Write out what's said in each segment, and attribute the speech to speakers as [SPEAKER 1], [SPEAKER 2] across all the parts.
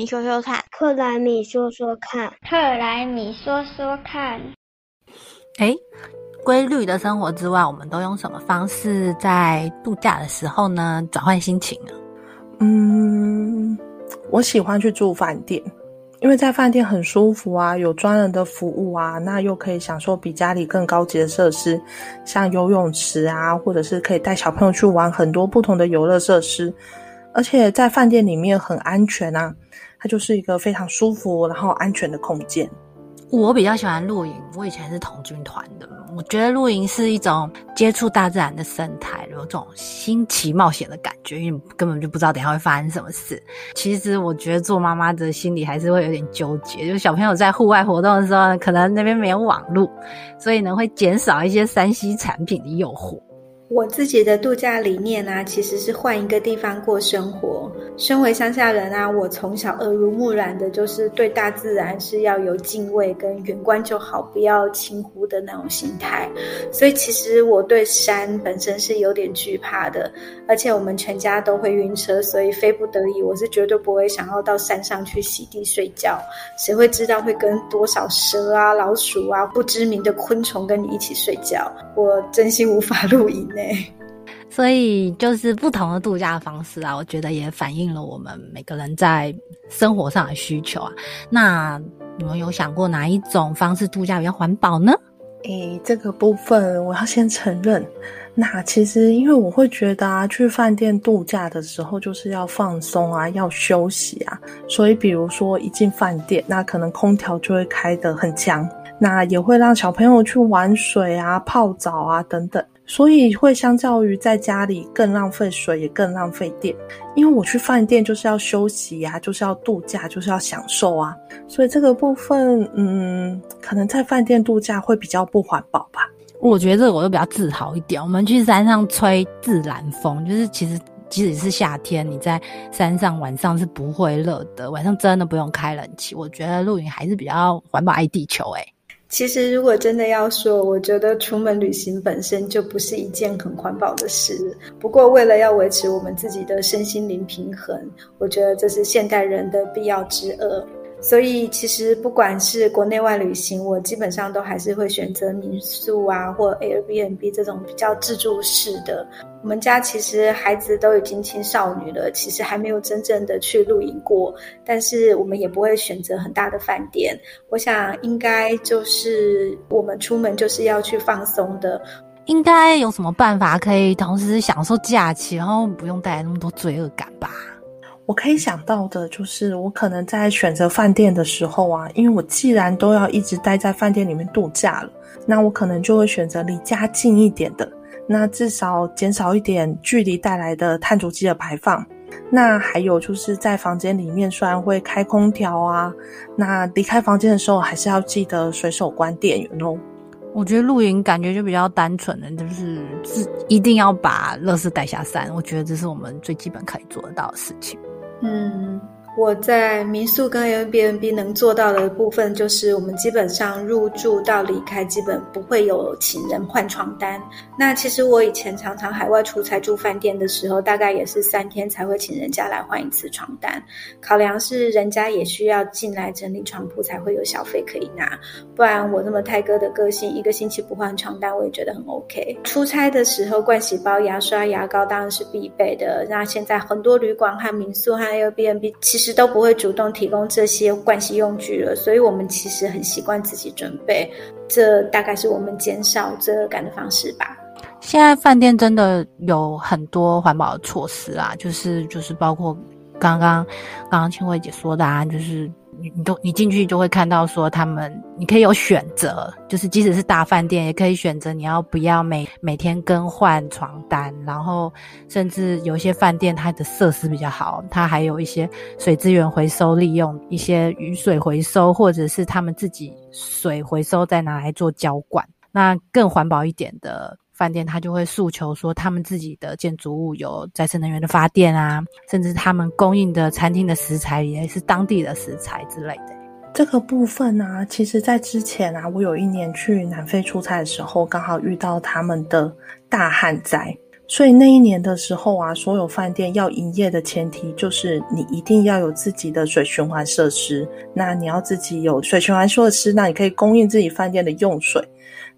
[SPEAKER 1] 米说说看，
[SPEAKER 2] 克莱米说说看，
[SPEAKER 3] 克莱米说说看。
[SPEAKER 4] 哎，规律的生活之外，我们都用什么方式在度假的时候呢？转换心情呢？
[SPEAKER 5] 嗯，我喜欢去住饭店，因为在饭店很舒服啊，有专人的服务啊，那又可以享受比家里更高级的设施，像游泳池啊，或者是可以带小朋友去玩很多不同的游乐设施，而且在饭店里面很安全啊，它就是一个非常舒服然后安全的空间。
[SPEAKER 4] 我比较喜欢露营，我以前是童军团的。我觉得露营是一种接触大自然的生态，有种新奇冒险的感觉，因为根本就不知道等下会发生什么事。其实我觉得做妈妈的心里还是会有点纠结，就是小朋友在户外活动的时候，可能那边没有网络，所以呢会减少一些三 C 产品的诱惑。
[SPEAKER 6] 我自己的度假理念啊，其实是换一个地方过生活。身为乡下人啊，我从小耳濡目染的就是对大自然是要有敬畏跟远观就好，不要轻忽的那种心态。所以其实我对山本身是有点惧怕的，而且我们全家都会晕车，所以非不得已，我是绝对不会想要到山上去洗地睡觉。谁会知道会跟多少蛇啊、老鼠啊、不知名的昆虫跟你一起睡觉？我真心无法露营。
[SPEAKER 4] 所以就是不同的度假方式啊，我觉得也反映了我们每个人在生活上的需求啊。那你们有想过哪一种方式度假比较环保呢？
[SPEAKER 5] 诶，这个部分我要先承认，那其实因为我会觉得啊，去饭店度假的时候就是要放松啊，要休息啊，所以比如说一进饭店，那可能空调就会开得很强，那也会让小朋友去玩水啊、泡澡啊等等。所以会相较于在家里更浪费水，也更浪费电。因为我去饭店就是要休息呀，就是要度假，就是要享受啊。所以这个部分，嗯，可能在饭店度假会比较不环保吧。
[SPEAKER 4] 我觉得这个我就比较自豪一点。我们去山上吹自然风，就是其实即使是夏天，你在山上晚上是不会热的，晚上真的不用开冷气。我觉得露营还是比较环保爱地球诶。
[SPEAKER 6] 其实，如果真的要说，我觉得出门旅行本身就不是一件很环保的事。不过，为了要维持我们自己的身心灵平衡，我觉得这是现代人的必要之恶。所以，其实不管是国内外旅行，我基本上都还是会选择民宿啊，或 Airbnb 这种比较自助式的。我们家其实孩子都已经青少年了，其实还没有真正的去露营过，但是我们也不会选择很大的饭店。我想，应该就是我们出门就是要去放松的。
[SPEAKER 4] 应该有什么办法可以同时享受假期，然后不用带来那么多罪恶感吧？
[SPEAKER 5] 我可以想到的就是，我可能在选择饭店的时候啊，因为我既然都要一直待在饭店里面度假了，那我可能就会选择离家近一点的，那至少减少一点距离带来的碳足迹的排放。那还有就是在房间里面，虽然会开空调啊，那离开房间的时候还是要记得随手关电源哦。
[SPEAKER 4] 我觉得露营感觉就比较单纯的，就是是一定要把乐事带下山。我觉得这是我们最基本可以做得到的事情。
[SPEAKER 6] 嗯。我在民宿跟 Airbnb 能做到的部分，就是我们基本上入住到离开，基本不会有请人换床单。那其实我以前常常海外出差住饭店的时候，大概也是三天才会请人家来换一次床单。考量是人家也需要进来整理床铺，才会有小费可以拿。不然我那么泰哥的个性，一个星期不换床单，我也觉得很 OK。出差的时候，盥洗包、牙刷、牙膏当然是必备的。那现在很多旅馆和民宿和 Airbnb 其实都不会主动提供这些盥洗用具了，所以我们其实很习惯自己准备。这大概是我们减少罪恶感的方式吧。
[SPEAKER 4] 现在饭店真的有很多环保措施啊，就是就是包括刚刚刚刚青慧姐说的啊，就是。你你都你进去就会看到说他们，你可以有选择，就是即使是大饭店也可以选择你要不要每每天更换床单，然后甚至有一些饭店它的设施比较好，它还有一些水资源回收，利用一些雨水回收，或者是他们自己水回收再拿来做浇灌，那更环保一点的。饭店他就会诉求说，他们自己的建筑物有再生能源的发电啊，甚至他们供应的餐厅的食材也是当地的食材之类的。
[SPEAKER 5] 这个部分呢，其实在之前啊，我有一年去南非出差的时候，刚好遇到他们的大旱灾，所以那一年的时候啊，所有饭店要营业的前提就是你一定要有自己的水循环设施。那你要自己有水循环设施，那你可以供应自己饭店的用水，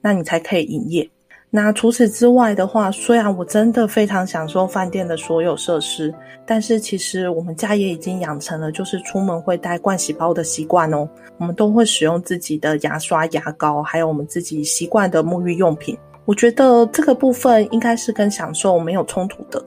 [SPEAKER 5] 那你才可以营业。那除此之外的话，虽然我真的非常享受饭店的所有设施，但是其实我们家也已经养成了就是出门会带盥洗包的习惯哦。我们都会使用自己的牙刷、牙膏，还有我们自己习惯的沐浴用品。我觉得这个部分应该是跟享受没有冲突的。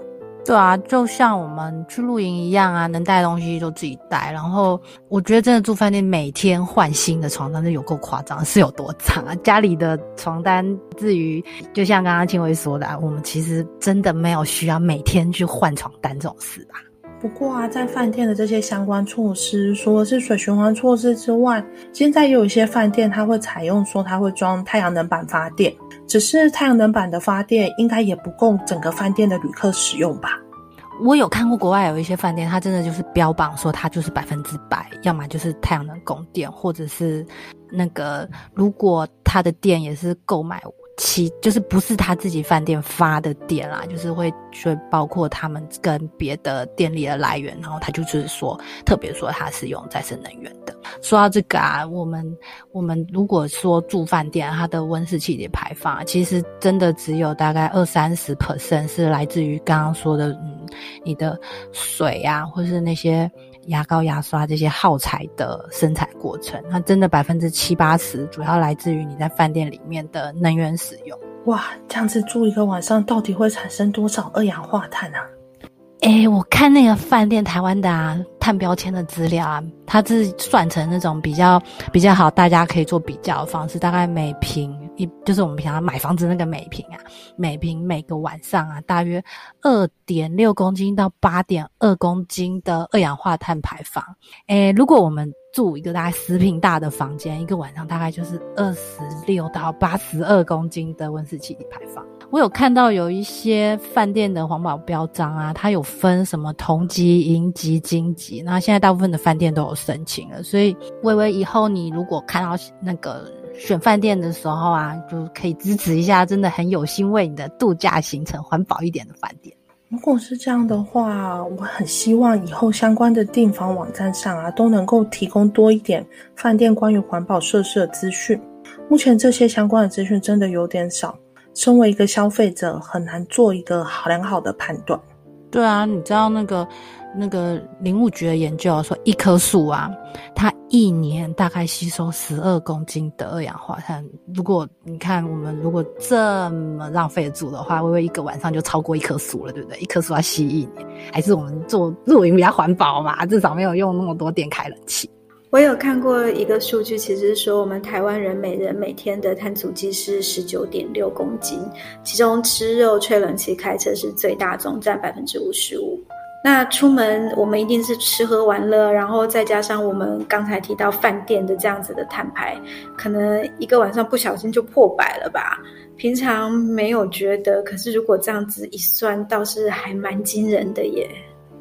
[SPEAKER 4] 对啊，就像我们去露营一样啊，能带的东西就自己带。然后我觉得真的住饭店每天换新的床单那有够夸张，是有多脏啊！家里的床单，至于就像刚刚青薇说的，我们其实真的没有需要每天去换床单这种事吧。
[SPEAKER 5] 不过啊，在饭店的这些相关措施，除了是水循环措施之外，现在也有一些饭店它会采用说它会装太阳能板发电。只是太阳能板的发电应该也不够整个饭店的旅客使用吧？
[SPEAKER 4] 我有看过国外有一些饭店，它真的就是标榜说它就是百分之百，要么就是太阳能供电，或者是那个如果它的电也是购买。其就是不是他自己饭店发的电啦，就是会会包括他们跟别的电力的来源，然后他就是说特别说他是用再生能源的。说到这个啊，我们我们如果说住饭店，它的温室气体排放其实真的只有大概二三十 percent 是来自于刚刚说的，嗯，你的水啊，或是那些。牙膏、牙刷这些耗材的生产过程，那真的百分之七八十主要来自于你在饭店里面的能源使用。
[SPEAKER 5] 哇，这样子住一个晚上，到底会产生多少二氧化碳啊？
[SPEAKER 4] 哎，我看那个饭店台湾的啊，碳标签的资料啊，它是算成那种比较比较好，大家可以做比较的方式，大概每平。一就是我们平常买房子那个每平啊，每平每个晚上啊，大约二点六公斤到八点二公斤的二氧化碳排放。诶，如果我们住一个大概十平大的房间，一个晚上大概就是二十六到八十二公斤的温室气体排放。我有看到有一些饭店的环保标章啊，它有分什么铜级、银级、金级，那现在大部分的饭店都有申请了，所以微微以后你如果看到那个。选饭店的时候啊，就可以支持一下，真的很有心为你的度假行程环保一点的饭店。
[SPEAKER 5] 如果是这样的话，我很希望以后相关的订房网站上啊，都能够提供多一点饭店关于环保设施的资讯。目前这些相关的资讯真的有点少，身为一个消费者，很难做一个好良好的判断。
[SPEAKER 4] 对啊，你知道那个。那个林务局的研究说，一棵树啊，它一年大概吸收十二公斤的二氧化碳。如果你看我们如果这么浪费住的话，微微一个晚上就超过一棵树了，对不对？一棵树要吸一年，还是我们做露营比较环保嘛？至少没有用那么多电开冷气。
[SPEAKER 6] 我有看过一个数据，其实是说我们台湾人每人每天的碳足迹是十九点六公斤，其中吃肉、吹冷气、开车是最大宗，占百分之五十五。那出门我们一定是吃喝玩乐，然后再加上我们刚才提到饭店的这样子的摊牌，可能一个晚上不小心就破百了吧？平常没有觉得，可是如果这样子一算，倒是还蛮惊人的耶。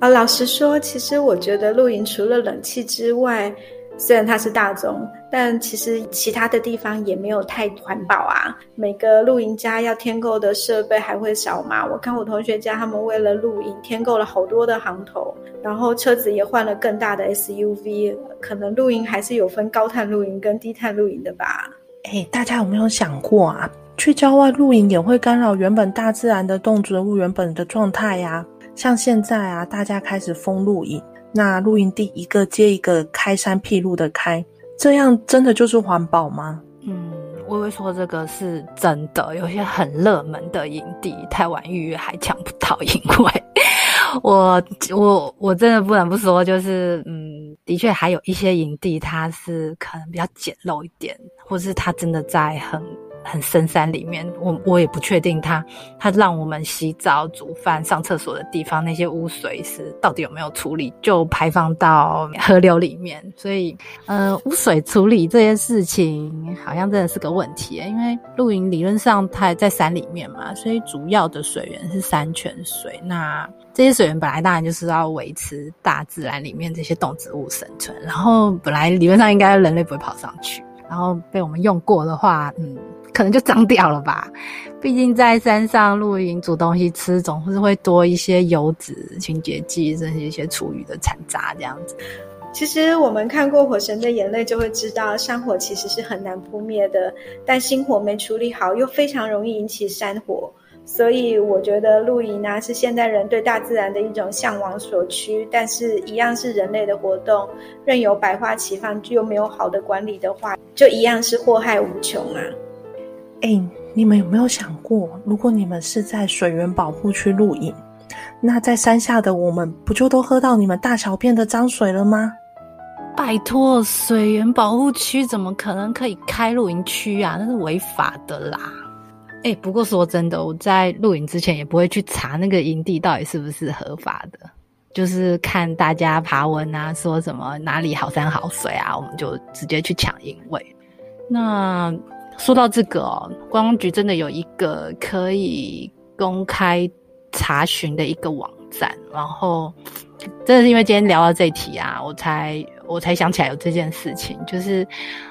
[SPEAKER 6] 啊，老实说，其实我觉得露营除了冷气之外，虽然它是大宗，但其实其他的地方也没有太环保啊。每个露营家要添购的设备还会少吗？我看我同学家他们为了露营添购了好多的行头，然后车子也换了更大的 SUV。可能露营还是有分高碳露营跟低碳露营的吧？
[SPEAKER 5] 哎，大家有没有想过啊？去郊外露营也会干扰原本大自然的动植物原本的状态呀。像现在啊，大家开始封露营。那露营地一个接一个开山辟路的开，这样真的就是环保吗？
[SPEAKER 4] 嗯，微微说这个是真的，有些很热门的营地，太晚预约还抢不到，因为我我我真的不能不说，就是嗯，的确还有一些营地，它是可能比较简陋一点，或是它真的在很。很深山里面，我我也不确定他他让我们洗澡、煮饭、上厕所的地方那些污水是到底有没有处理，就排放到河流里面。所以，呃，污水处理这件事情好像真的是个问题，因为露营理论上它在山里面嘛，所以主要的水源是山泉水。那这些水源本来当然就是要维持大自然里面这些动植物生存，然后本来理论上应该人类不会跑上去，然后被我们用过的话，嗯。可能就脏掉了吧。毕竟在山上露营煮东西吃，总是会多一些油脂、清洁剂，甚至一些厨余的残渣这样子。
[SPEAKER 6] 其实我们看过《火神的眼泪》，就会知道山火其实是很难扑灭的，但星火没处理好，又非常容易引起山火。所以我觉得露营呢，是现代人对大自然的一种向往所趋，但是一样是人类的活动，任由百花齐放，又没有好的管理的话，就一样是祸害无穷啊！
[SPEAKER 5] 哎，你们有没有想过，如果你们是在水源保护区露营，那在山下的我们不就都喝到你们大小便的脏水了吗？
[SPEAKER 4] 拜托，水源保护区怎么可能可以开露营区啊？那是违法的啦！哎，不过说真的，我在露营之前也不会去查那个营地到底是不是合法的，就是看大家爬文啊，说什么哪里好山好水啊，我们就直接去抢营位。那说到这个哦，观光局真的有一个可以公开查询的一个网站，然后真的是因为今天聊到这题啊，我才我才想起来有这件事情，就是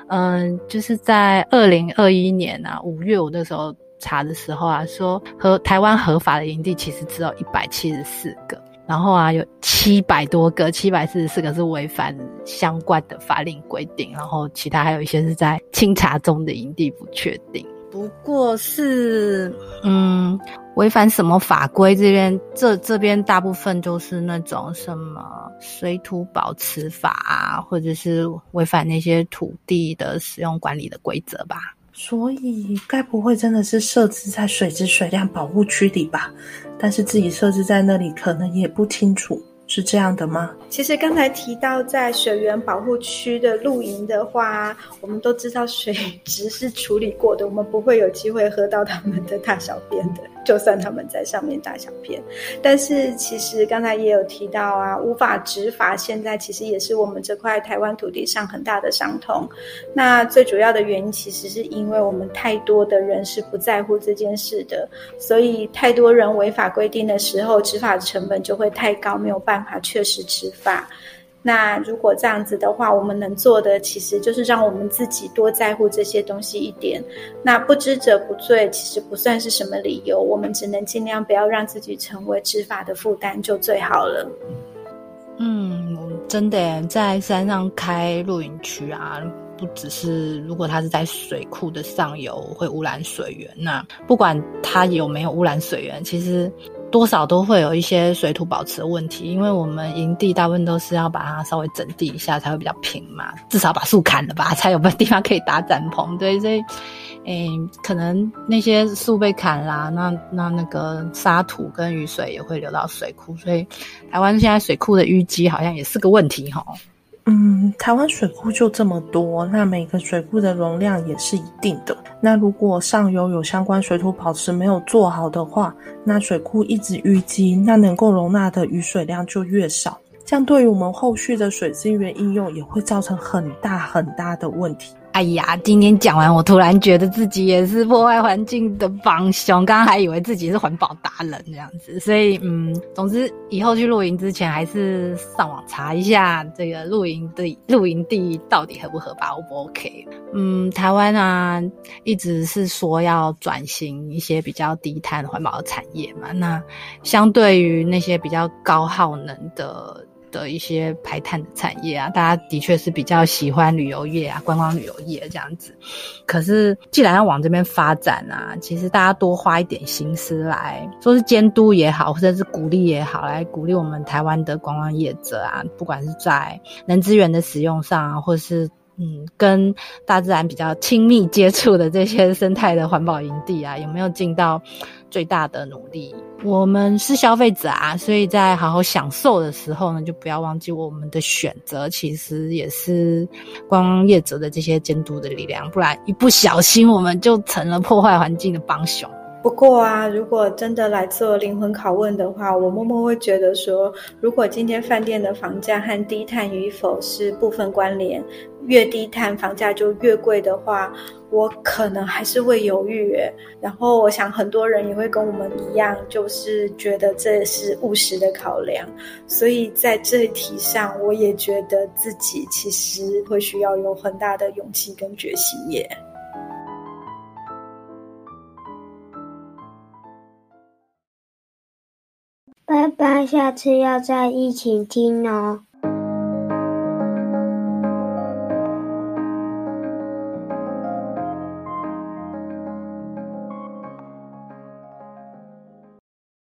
[SPEAKER 4] 嗯，就是在二零二一年啊五月，我那时候。查的时候啊，说和台湾合法的营地其实只有一百七十四个，然后啊有七百多个，七百四十四个是违反相关的法令规定，然后其他还有一些是在清查中的营地不确定。不过是嗯，违反什么法规？这边这这边大部分就是那种什么水土保持法啊，或者是违反那些土地的使用管理的规则吧。
[SPEAKER 5] 所以，该不会真的是设置在水质水量保护区里吧？但是自己设置在那里，可能也不清楚，是这样的吗？
[SPEAKER 6] 其实刚才提到在水源保护区的露营的话，我们都知道水质是处理过的，我们不会有机会喝到他们的大小便的。就算他们在上面大小便，但是其实刚才也有提到啊，无法执法，现在其实也是我们这块台湾土地上很大的伤痛。那最主要的原因，其实是因为我们太多的人是不在乎这件事的，所以太多人违法规定的时候，执法的成本就会太高，没有办法确实执法。那如果这样子的话，我们能做的其实就是让我们自己多在乎这些东西一点。那不知者不罪，其实不算是什么理由。我们只能尽量不要让自己成为执法的负担，就最好了。
[SPEAKER 4] 嗯，真的在山上开露营区啊，不只是如果它是在水库的上游会污染水源，那不管它有没有污染水源，其实。多少都会有一些水土保持的问题，因为我们营地大部分都是要把它稍微整地一下才会比较平嘛，至少把树砍了吧，才有地方可以搭帐篷。对，所以，诶，可能那些树被砍啦，那那那个沙土跟雨水也会流到水库，所以台湾现在水库的淤积好像也是个问题哈。
[SPEAKER 5] 嗯，台湾水库就这么多，那每个水库的容量也是一定的。那如果上游有相关水土保持没有做好的话，那水库一直淤积，那能够容纳的雨水量就越少，这样对于我们后续的水资源应用也会造成很大很大的问题。
[SPEAKER 4] 哎呀，今天讲完，我突然觉得自己也是破坏环境的帮凶。刚刚还以为自己是环保达人这样子，所以嗯，总之以后去露营之前，还是上网查一下这个露营的露营地到底合不合法，O 不 OK？嗯，台湾啊，一直是说要转型一些比较低碳环保的产业嘛。那相对于那些比较高耗能的。的一些排碳的产业啊，大家的确是比较喜欢旅游业啊，观光旅游业这样子。可是既然要往这边发展啊，其实大家多花一点心思来，说是监督也好，或者是鼓励也好，来鼓励我们台湾的观光业者啊，不管是在人资源的使用上啊，或是嗯，跟大自然比较亲密接触的这些生态的环保营地啊，有没有尽到最大的努力？我们是消费者啊，所以在好好享受的时候呢，就不要忘记我们的选择，其实也是光业者的这些监督的力量，不然一不小心我们就成了破坏环境的帮凶。
[SPEAKER 6] 不过啊，如果真的来做灵魂拷问的话，我默默会觉得说，如果今天饭店的房价和低碳与否是部分关联，越低碳房价就越贵的话。我可能还是会犹豫，然后我想很多人也会跟我们一样，就是觉得这是务实的考量，所以在这一题上，我也觉得自己其实会需要有很大的勇气跟决心耶。
[SPEAKER 2] 拜拜，下次要在一起听哦。